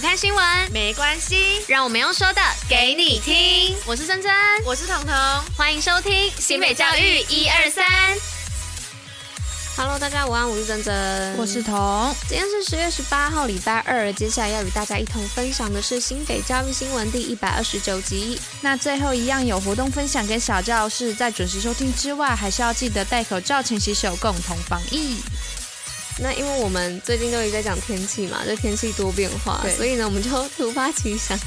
不看新闻没关系，让我们用说的给你听。我是珍珍，我是彤彤，欢迎收听新北教育一二三。Hello，大家午安，我是珍珍，我是彤。今天是十月十八号，礼拜二。接下来要与大家一同分享的是新北教育新闻第一百二十九集。那最后一样有活动分享给小教室，在准时收听之外，还是要记得戴口罩、勤洗手，共同防疫。那因为我们最近都一直在讲天气嘛，就天气多变化，所以呢，我们就突发奇想，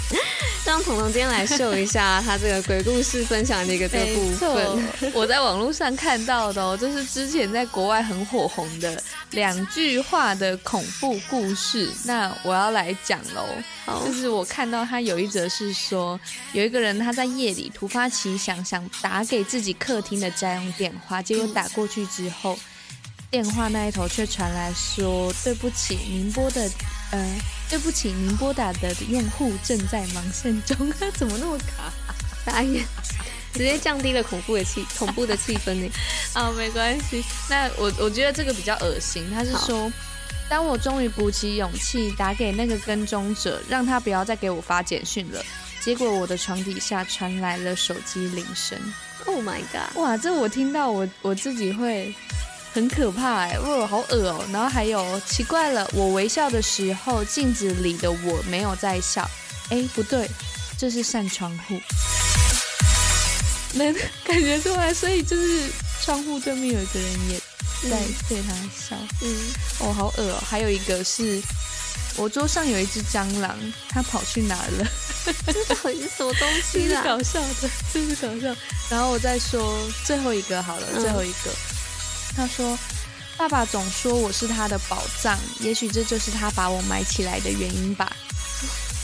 让彤彤今天来秀一下他这个鬼故事分享的一个这个部分。我在网络上看到的哦，就是之前在国外很火红的两句话的恐怖故事。那我要来讲喽，就是我看到他有一则是说，有一个人他在夜里突发奇想，想打给自己客厅的家用电话，结果打过去之后。电话那一头却传来说：“对不起，您拨的，呃，对不起，您拨打的用户正在忙线中。”怎么那么卡？大爷，直接降低了恐怖的气，恐怖的气氛呢？啊，没关系。那我我觉得这个比较恶心。他是说，当我终于鼓起勇气打给那个跟踪者，让他不要再给我发简讯了，结果我的床底下传来了手机铃声。Oh my god！哇，这我听到我我自己会。很可怕哎、欸，哇，好恶哦、喔！然后还有奇怪了，我微笑的时候，镜子里的我没有在笑。哎、欸，不对，这是扇窗户，能感觉出来，所以就是窗户对面有一个人也在对他笑。嗯，哦，好恶哦、喔！还有一个是我桌上有一只蟑螂，它跑去哪了？这到底是什么东西啊？搞笑的，这是搞笑。然后我再说最后一个好了，嗯、最后一个。他说：“爸爸总说我是他的宝藏，也许这就是他把我埋起来的原因吧。”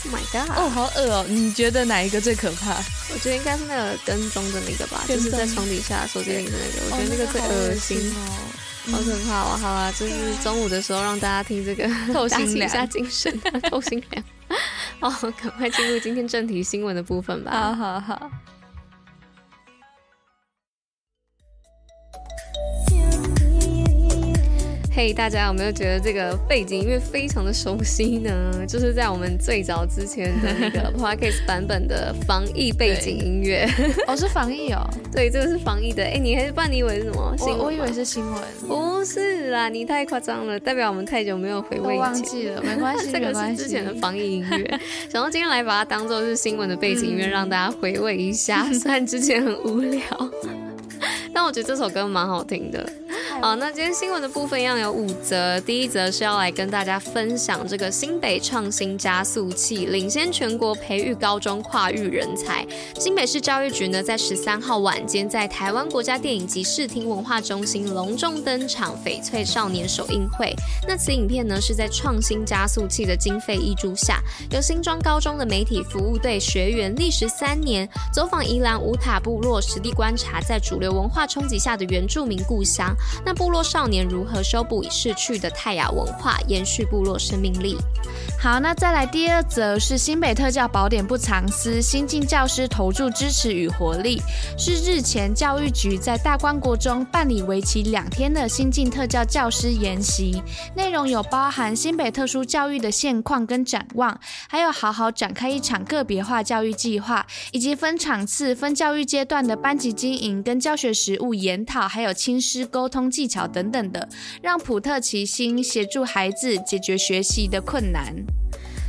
Oh my god！哦，好恶哦！你觉得哪一个最可怕？我觉得应该是那个跟踪的那个吧，就是在床底下手机里的那个。我觉得那个最恶心哦，好可怕哦！好啊，就是中午的时候让大家听这个，透心凉一下精神，透心凉。哦，赶快进入今天正题新闻的部分吧。好好好。嘿大家有没有觉得这个背景音乐非常的熟悉呢？就是在我们最早之前的那个 podcast 版本的防疫背景音乐。哦，是防疫哦。对，这个是防疫的。哎，你还是不然你以为是什么？新闻？我以为是新闻。不是啦，你太夸张了，代表我们太久没有回味。忘记了，没关系，这个是之前的防疫音乐。想到今天来把它当做是新闻的背景音乐，嗯、让大家回味一下。虽然之前很无聊，但我觉得这首歌蛮好听的。好，那今天新闻的部分一样有五则。第一则是要来跟大家分享这个新北创新加速器领先全国培育高中跨域人才。新北市教育局呢，在十三号晚间在台湾国家电影及视听文化中心隆重登场翡翠少年首映会。那此影片呢，是在创新加速器的经费挹注下，由新庄高中的媒体服务队学员历时三年，走访宜兰五塔部落，实地观察在主流文化冲击下的原住民故乡。部落少年如何修补已逝去的泰雅文化，延续部落生命力？好，那再来第二则是新北特教宝典不藏私，新进教师投注支持与活力。是日前教育局在大观国中办理为期两天的新进特教教师研习，内容有包含新北特殊教育的现况跟展望，还有好好展开一场个别化教育计划，以及分场次、分教育阶段的班级经营跟教学实务研讨，还有亲师沟通技巧等等的，让普特齐心，协助孩子解决学习的困难。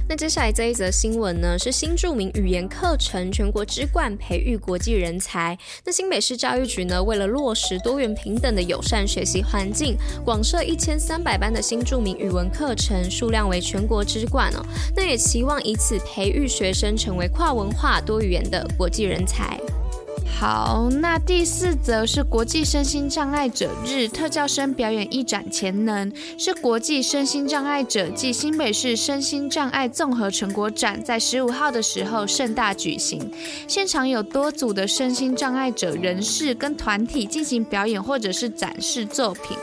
那接下来这一则新闻呢，是新著名语言课程全国之冠培育国际人才。那新北市教育局呢，为了落实多元平等的友善学习环境，广设一千三百班的新著名语文课程，数量为全国之冠哦。那也期望以此培育学生成为跨文化多语言的国际人才。好，那第四则是国际身心障碍者日，特教生表演一展潜能，是国际身心障碍者暨新北市身心障碍综合成果展，在十五号的时候盛大举行，现场有多组的身心障碍者人士跟团体进行表演或者是展示作品，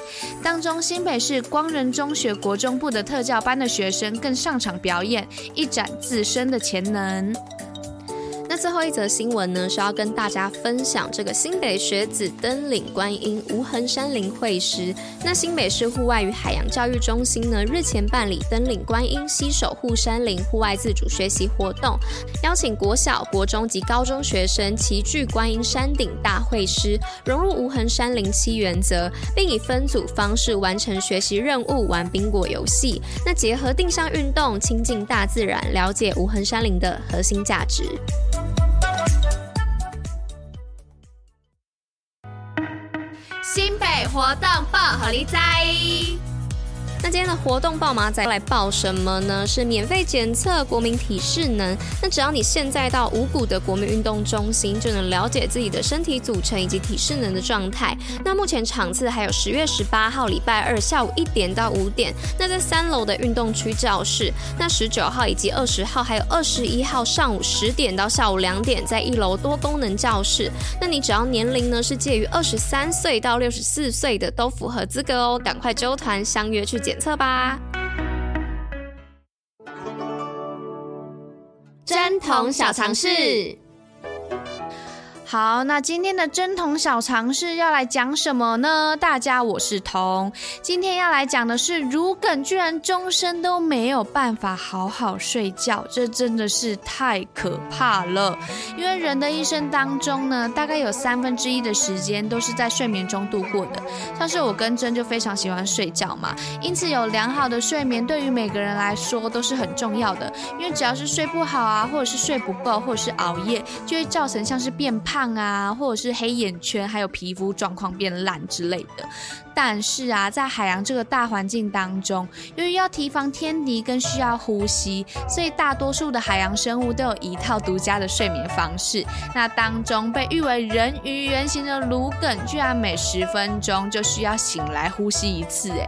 当中新北市光仁中学国中部的特教班的学生更上场表演，一展自身的潜能。最后一则新闻呢，是要跟大家分享这个新北学子登顶观音无痕山林会师。那新北市户外与海洋教育中心呢，日前办理登顶观音西守护山林户外自主学习活动，邀请国小、国中及高中学生齐聚观音山顶大会师，融入无痕山林七原则，并以分组方式完成学习任务，玩冰果游戏。那结合定向运动，亲近大自然，了解无痕山林的核心价值。报虎哩知。那今天的活动报马仔来报什么呢？是免费检测国民体适能。那只要你现在到五股的国民运动中心，就能了解自己的身体组成以及体适能的状态。那目前场次还有十月十八号礼拜二下午一点到五点，那在三楼的运动区教室。那十九号以及二十号还有二十一号上午十点到下午两点，在一楼多功能教室。那你只要年龄呢是介于二十三岁到六十四岁的，都符合资格哦，赶快揪团相约去检测吧！针筒小常识。好，那今天的针童小常识要来讲什么呢？大家，我是童，今天要来讲的是如梗居然终身都没有办法好好睡觉，这真的是太可怕了。因为人的一生当中呢，大概有三分之一的时间都是在睡眠中度过的。像是我跟真就非常喜欢睡觉嘛，因此有良好的睡眠对于每个人来说都是很重要的。因为只要是睡不好啊，或者是睡不够，或者是熬夜，就会造成像是变胖。胖啊，或者是黑眼圈，还有皮肤状况变烂之类的。但是啊，在海洋这个大环境当中，由于要提防天敌跟需要呼吸，所以大多数的海洋生物都有一套独家的睡眠方式。那当中被誉为人鱼原型的芦梗，居然每十分钟就需要醒来呼吸一次。哎，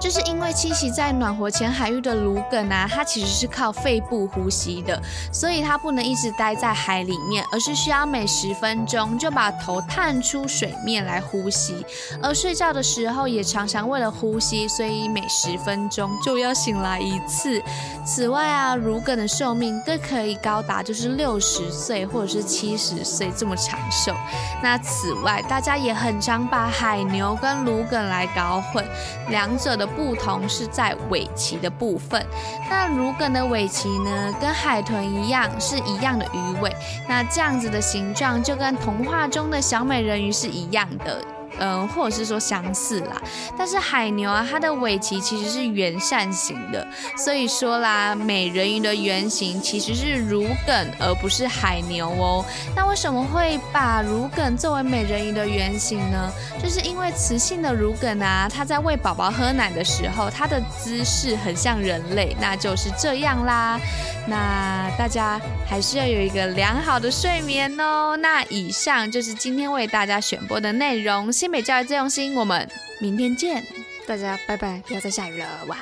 就是因为栖息在暖和浅海域的芦梗啊，它其实是靠肺部呼吸的，所以它不能一直待在海里面，而是需要每十分钟就把头探出水面来呼吸。而睡觉的时然后也常常为了呼吸，所以每十分钟就要醒来一次。此外啊，乳梗的寿命更可以高达就是六十岁或者是七十岁这么长寿。那此外，大家也很常把海牛跟鲈梗来搞混，两者的不同是在尾鳍的部分。那鲈梗的尾鳍呢，跟海豚一样是一样的鱼尾，那这样子的形状就跟童话中的小美人鱼是一样的。嗯，或者是说相似啦，但是海牛啊，它的尾鳍其实是圆扇形的，所以说啦，美人鱼的原型其实是乳梗，而不是海牛哦。那为什么会把乳梗作为美人鱼的原型呢？就是因为雌性的乳梗啊，它在喂宝宝喝奶的时候，它的姿势很像人类，那就是这样啦。那大家还是要有一个良好的睡眠哦。那以上就是今天为大家选播的内容。新美教育最用心，我们明天见，大家拜拜，不要再下雨了，哇，